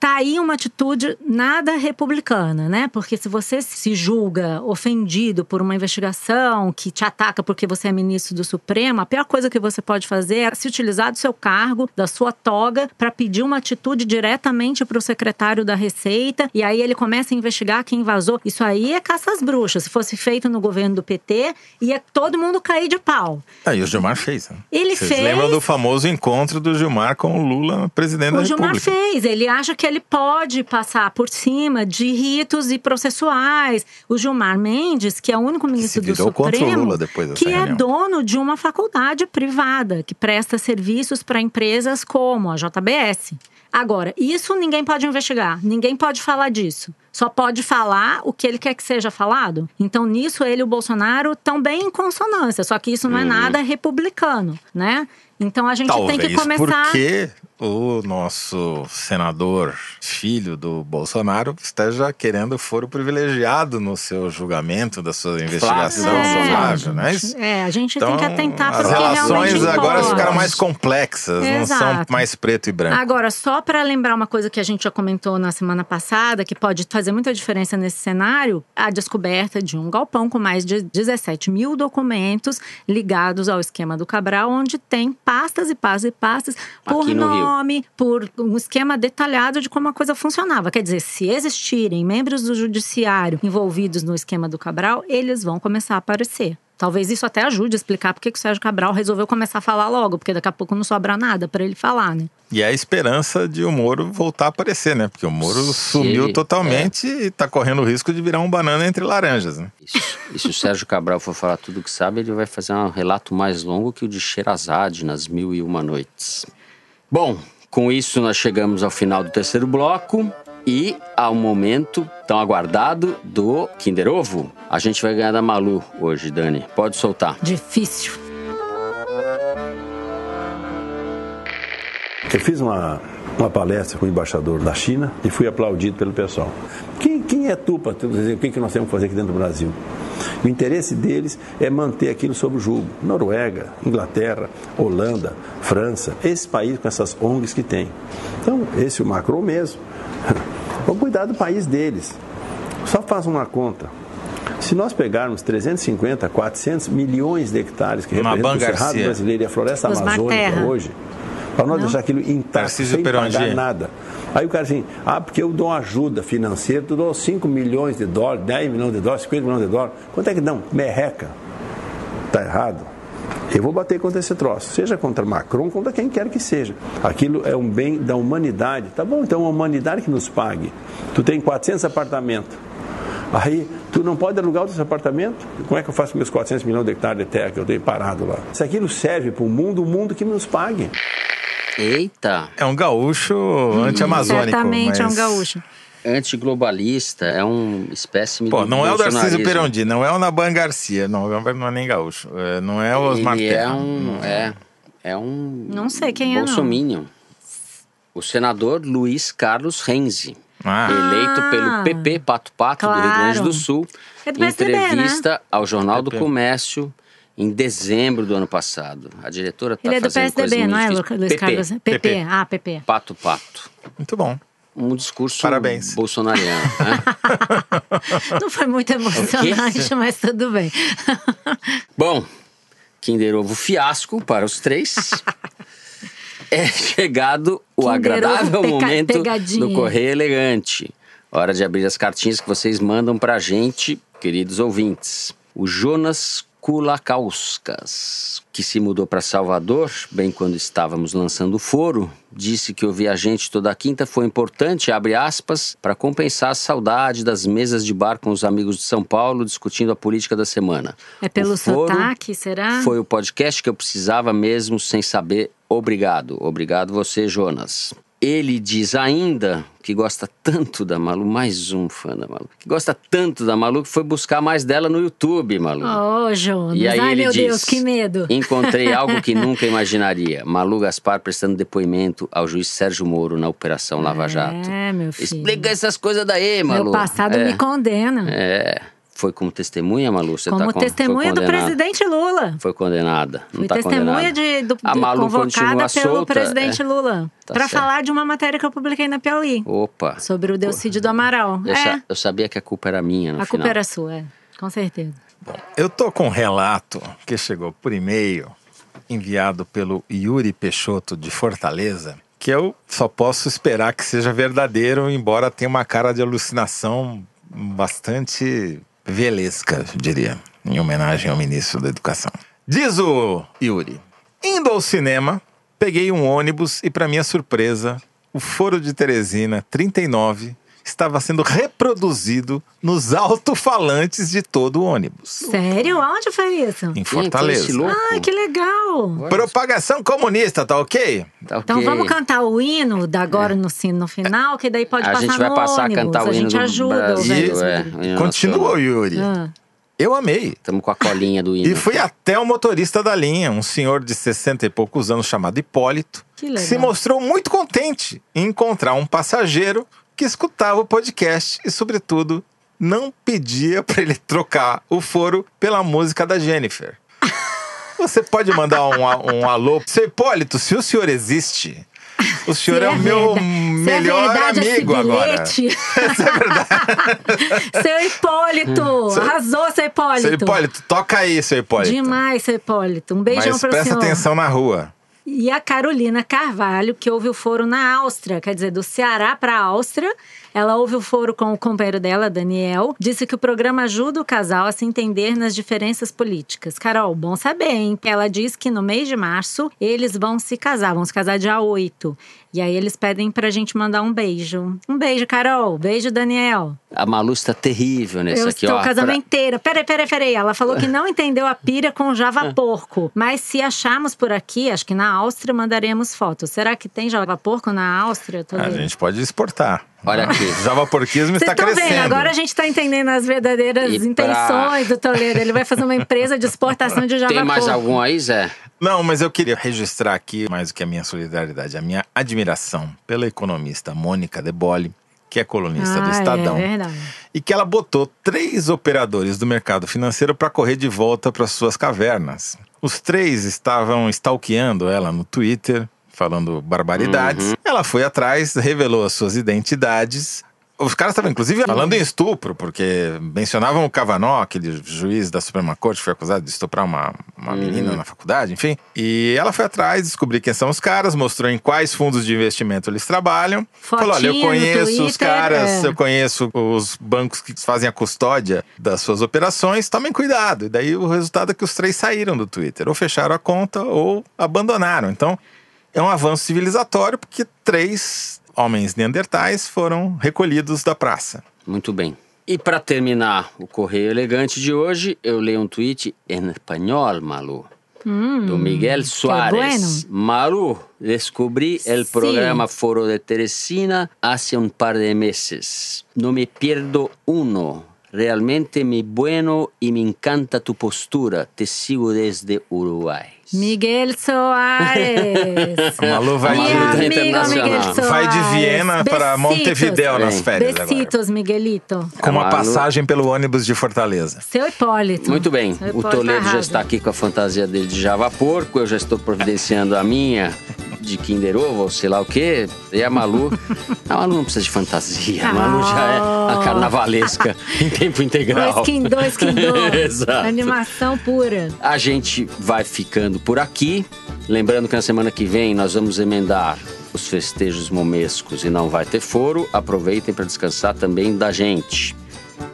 Tá aí uma atitude nada republicana, né? Porque se você se julga ofendido por uma investigação que te ataca porque você é ministro do Supremo, a pior coisa que você pode fazer é se utilizar do seu cargo, da sua toga, para pedir uma atitude diretamente para o secretário da Receita e aí ele começa a investigar quem vazou. Isso aí é caça às bruxas. Se fosse feito no governo do PT, ia todo mundo cair de pau. Ah, e o Gilmar fez. Né? Ele Vocês fez. lembram do famoso encontro do Gilmar com o Lula, presidente da O Gilmar República? fez, ele acha que ele pode passar por cima de ritos e processuais. O Gilmar Mendes, que é o único ministro do Supremo, que é reunião. dono de uma faculdade privada que presta serviços para empresas como a JBS. Agora, isso ninguém pode investigar, ninguém pode falar disso. Só pode falar o que ele quer que seja falado. Então, nisso, ele e o Bolsonaro estão bem em consonância, só que isso não é nada republicano, né? Então a gente Talvez tem que começar. porque o nosso senador, filho do Bolsonaro, esteja querendo foro privilegiado no seu julgamento da sua investigação. Flávio Flávio, não é isso? É, a gente tem Então, que atentar para as o que realmente relações agora importa. ficaram mais complexas, não são Exato. mais preto e branco. Agora, só para lembrar uma coisa que a gente já comentou na semana passada, que pode fazer muita diferença nesse cenário, a descoberta de um galpão com mais de 17 mil documentos ligados ao esquema do Cabral, onde tem pastas e pastas e pastas por Aqui no Rio. Nome, por um esquema detalhado de como a coisa funcionava. Quer dizer, se existirem membros do judiciário envolvidos no esquema do Cabral, eles vão começar a aparecer. Talvez isso até ajude a explicar por que o Sérgio Cabral resolveu começar a falar logo, porque daqui a pouco não sobra nada para ele falar, né? E é a esperança de o Moro voltar a aparecer, né? Porque o Moro Se sumiu ele- totalmente e tá correndo o risco de virar um banana entre laranjas, né? Isso. E se o Sérgio Cabral for falar tudo o que sabe, ele vai fazer um relato mais longo que o de Sherazade nas Mil e Uma Noites. Bom, com isso nós chegamos ao final do terceiro bloco e ao momento tão aguardado do Kinder Ovo. A gente vai ganhar da Malu hoje, Dani. Pode soltar. Difícil. Eu fiz uma, uma palestra com o embaixador da China e fui aplaudido pelo pessoal. Quem, quem é tu para dizer o que, que nós temos que fazer aqui dentro do Brasil? O interesse deles é manter aquilo sob o jugo. Noruega, Inglaterra, Holanda, França, esses países com essas ONGs que tem. Então, esse é o Macron mesmo. Vamos cuidar do país deles. Só faz uma conta. Se nós pegarmos 350, 400 milhões de hectares que representam o Cerrado Garcia. Brasileiro e a floresta Osmar amazônica Terra. hoje, para nós deixar aquilo intacto, sem pagar nada. Aí o cara assim, ah, porque eu dou ajuda financeira, tu dou 5 milhões de dólares, 10 milhões de dólares, 50 milhões de dólares. Quanto é que dão? Merreca. Tá errado. Eu vou bater contra esse troço, seja contra Macron, contra quem quer que seja. Aquilo é um bem da humanidade. Tá bom, então a humanidade que nos pague. Tu tem 400 apartamentos. Aí, tu não pode alugar outros apartamentos? Como é que eu faço com meus 400 milhões de hectares de terra que eu tenho parado lá? Se aquilo serve para o mundo, o mundo que nos pague. Eita! É um gaúcho anti-amazônico. Certamente é um mas- gaúcho. Antiglobalista, é um espécime Pô, não é o Darcísio. Perondi, não é o Naban Garcia, não, não é nem gaúcho, é, não é o Osmar Ele é Terra. um. É, é um. Não sei quem é, não. O senador Luiz Carlos Renzi. Ah. Eleito Ah. pelo PP Pato Pato do Rio Grande Claro. do Sul, É do PSDB, né? entrevista ao Jornal do PP. Comércio em dezembro do ano passado. A diretora está Ele é do fazendo PSDB, não é, Luiz. Carlos? PP, PP. Ah, PP. Pato Pato. Muito bom. Um discurso Parabéns. bolsonariano. né? Não foi muito emocionante, mas tudo bem. Bom, Kinder Ovo fiasco para os três. é chegado o Kinder agradável momento pegadinha. do Correio Elegante. Hora de abrir as cartinhas que vocês mandam pra gente, queridos ouvintes. O Jonas Kulakauskas, que se mudou para Salvador, bem quando estávamos lançando o foro, disse que ouvir a gente toda quinta foi importante, abre aspas, para compensar a saudade das mesas de bar com os amigos de São Paulo discutindo a política da semana. É pelo O sotaque, será? Foi o podcast que eu precisava mesmo sem saber. Obrigado. Obrigado você, Jonas. Ele diz ainda que gosta tanto da Malu, mais um fã da Malu, que gosta tanto da Malu que foi buscar mais dela no YouTube, Malu. Ô, Jonas. E aí Ai, ele meu diz, Deus, que medo. Encontrei algo que nunca imaginaria. Malu Gaspar prestando depoimento ao juiz Sérgio Moro na Operação Lava Jato. É, meu filho. Explica essas coisas daí, Malu. Meu passado é, me condena. É. Foi como testemunha, Malu? Você Como tá testemunha do presidente Lula. Foi condenada. Não Fui tá testemunha de, do, A Malu convocada pelo solta, presidente é. Lula. Tá pra certo. falar de uma matéria que eu publiquei na Piauí. Opa. Sobre o Delcídio do Amaral. Eu, é, sa- eu sabia que a culpa era minha no a final. culpa era sua, é. Com certeza. Eu tô com um relato que chegou por e-mail, enviado pelo Yuri Peixoto de Fortaleza, que eu só posso esperar que seja verdadeiro, embora tenha uma cara de alucinação bastante velesca, eu diria, em homenagem ao ministro da Educação. Diz o Yuri: Indo ao cinema, peguei um ônibus e, para minha surpresa, o Foro de Teresina 39 estava sendo reproduzido nos alto-falantes de todo o ônibus. Sério? Onde foi isso? Em Fortaleza. louco? Ai, que legal! Propagação comunista, tá ok? Tá Então ok. vamos cantar o hino da agora no, sino- no final, que daí pode A passar gente vai no passar a ônibus. cantar o a hino gente do ajuda Brasil, é. Continua. Yuri. Ah, Eu amei. Estamos com a colinha do hino. E fui até o motorista da linha, um senhor de 60 e poucos anos chamado Hipólito, Que legal. se mostrou muito contente em encontrar um passageiro que escutava o podcast e, sobretudo, não pedia para ele trocar o foro pela música da Jennifer. Você pode mandar um, um alô. Seu Hipólito, se o senhor existe, o senhor Se é, o meu verda- se melhor é verdade amigo agora. bilhete. seu Hipólito! Arrasou, seu Hipólito! Seu Hipólito, toca aí, seu Hipólito. Demais, seu Hipólito. Um beijão Mas para o presta senhor. atenção na rua. E a Carolina Carvalho, que ouve o foro na Áustria, quer dizer, do Ceará para a Áustria. Ela ouve o foro com o companheiro dela, Daniel. Disse que o programa ajuda o casal a se entender nas diferenças políticas. Carol, bom saber, hein? Ela diz que no mês de março eles vão se casar, vão se casar dia 8. E aí eles pedem pra gente mandar um beijo. Um beijo, Carol. Beijo, Daniel. A Malu está terrível nesse Eu aqui, estou ó. casamenteira. Peraí, peraí, peraí. Ela falou que não entendeu a pira com Java Porco. Mas se acharmos por aqui, acho que na Áustria mandaremos fotos. Será que tem Java Porco na Áustria? Tô A gente pode exportar. Olha aqui. Java porquismo está crescendo. vendo? Agora a gente está entendendo as verdadeiras E pra- intenções do Toledo. Ele vai fazer uma empresa de exportação de Java Tem mais Porco. algum aí, Zé? Não, mas eu queria registrar aqui mais do que a minha solidariedade, a minha admiração pela economista Mônica De Bolle, que é colunista do Ah, Estadão. É verdade. E que ela botou três operadores do mercado financeiro para correr de volta para suas cavernas. Os três estavam stalkeando ela no Twitter, falando barbaridades. Ela foi atrás, revelou as suas identidades. Os caras estavam, inclusive, falando em estupro, porque mencionavam o Kavanaugh, aquele juiz da Suprema Corte que foi acusado de estuprar uma, uma menina na faculdade, enfim. E ela foi atrás, descobriu quem são os caras, mostrou em quais fundos de investimento eles trabalham. Falou: olha, eu conheço os caras, é. eu conheço os bancos que fazem a custódia das suas operações, tomem cuidado. E daí o resultado é que os três saíram do Twitter, ou fecharam a conta ou abandonaram. Então, é um avanço civilizatório porque três homens neandertais foram recolhidos da praça. Muito bem. E para terminar o Correio Elegante de hoje, eu leio um tweet em espanhol, Malu. do Miguel Suárez. Malu, descobrí el Sí. programa Foro de Teresina hace un par de meses. No me pierdo uno. Realmente muy bueno y me encanta tu postura. Te sigo desde Uruguay. Miguel Soares. A Malu vai de-. Miguel Soares. Vai de Viena para. Montevideo nas férias agora. Besitos, Miguelito. Com uma passagem pelo ônibus de Fortaleza. Seu Hipólito. Muito bem, Seu o Hipólito Toledo já está aqui com a fantasia dele de Java Porco, eu já estou providenciando a minha de Kinder Ovo, ou sei lá o quê. E a Malu, a Malu não precisa de fantasia, a Malu já é a carnavalesca em tempo integral. Dois Kim dois, Kim dois. Exato. Animação pura. A gente vai ficando por aqui. Lembrando que na semana que vem nós vamos emendar os festejos momescos e não vai ter foro. Aproveitem para descansar também da gente.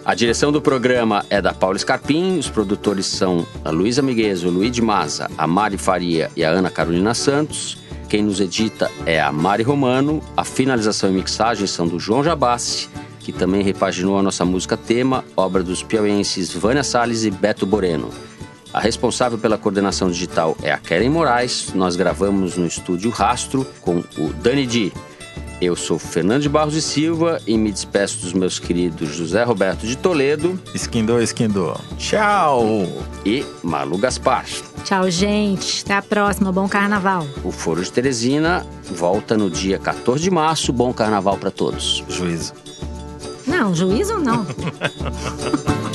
A direção do programa é da Paula Scarpim, os produtores são a Luísa Miguez, o Luiz de Maza, a Mari Faria e a Ana Carolina Santos. Quem nos edita é a Mari Romano. A finalização e mixagem são do João Jabassi, que também repaginou a nossa música tema, obra dos piauienses Vânia Salles e Beto Boreno. A responsável pela coordenação digital é a Keren Moraes. Nós gravamos no estúdio Rastro com o Dani Di. Eu sou Fernando de Barros e Silva e me despeço dos meus queridos José Roberto de Toledo Esquindou, esquindou. Tchau! e Malu Gaspar. Tchau, gente. Até a próxima. Bom carnaval. O Foro de Teresina volta no dia 14 de março. Bom carnaval para todos. Juízo. Não, juízo não.